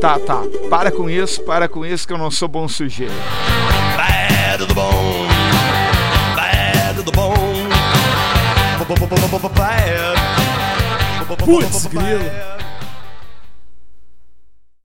Tá, tá. Para com isso, para com isso que eu não sou bom sujeito. Bad do the bone. Bad to the bone. Bad. Putz, grilo.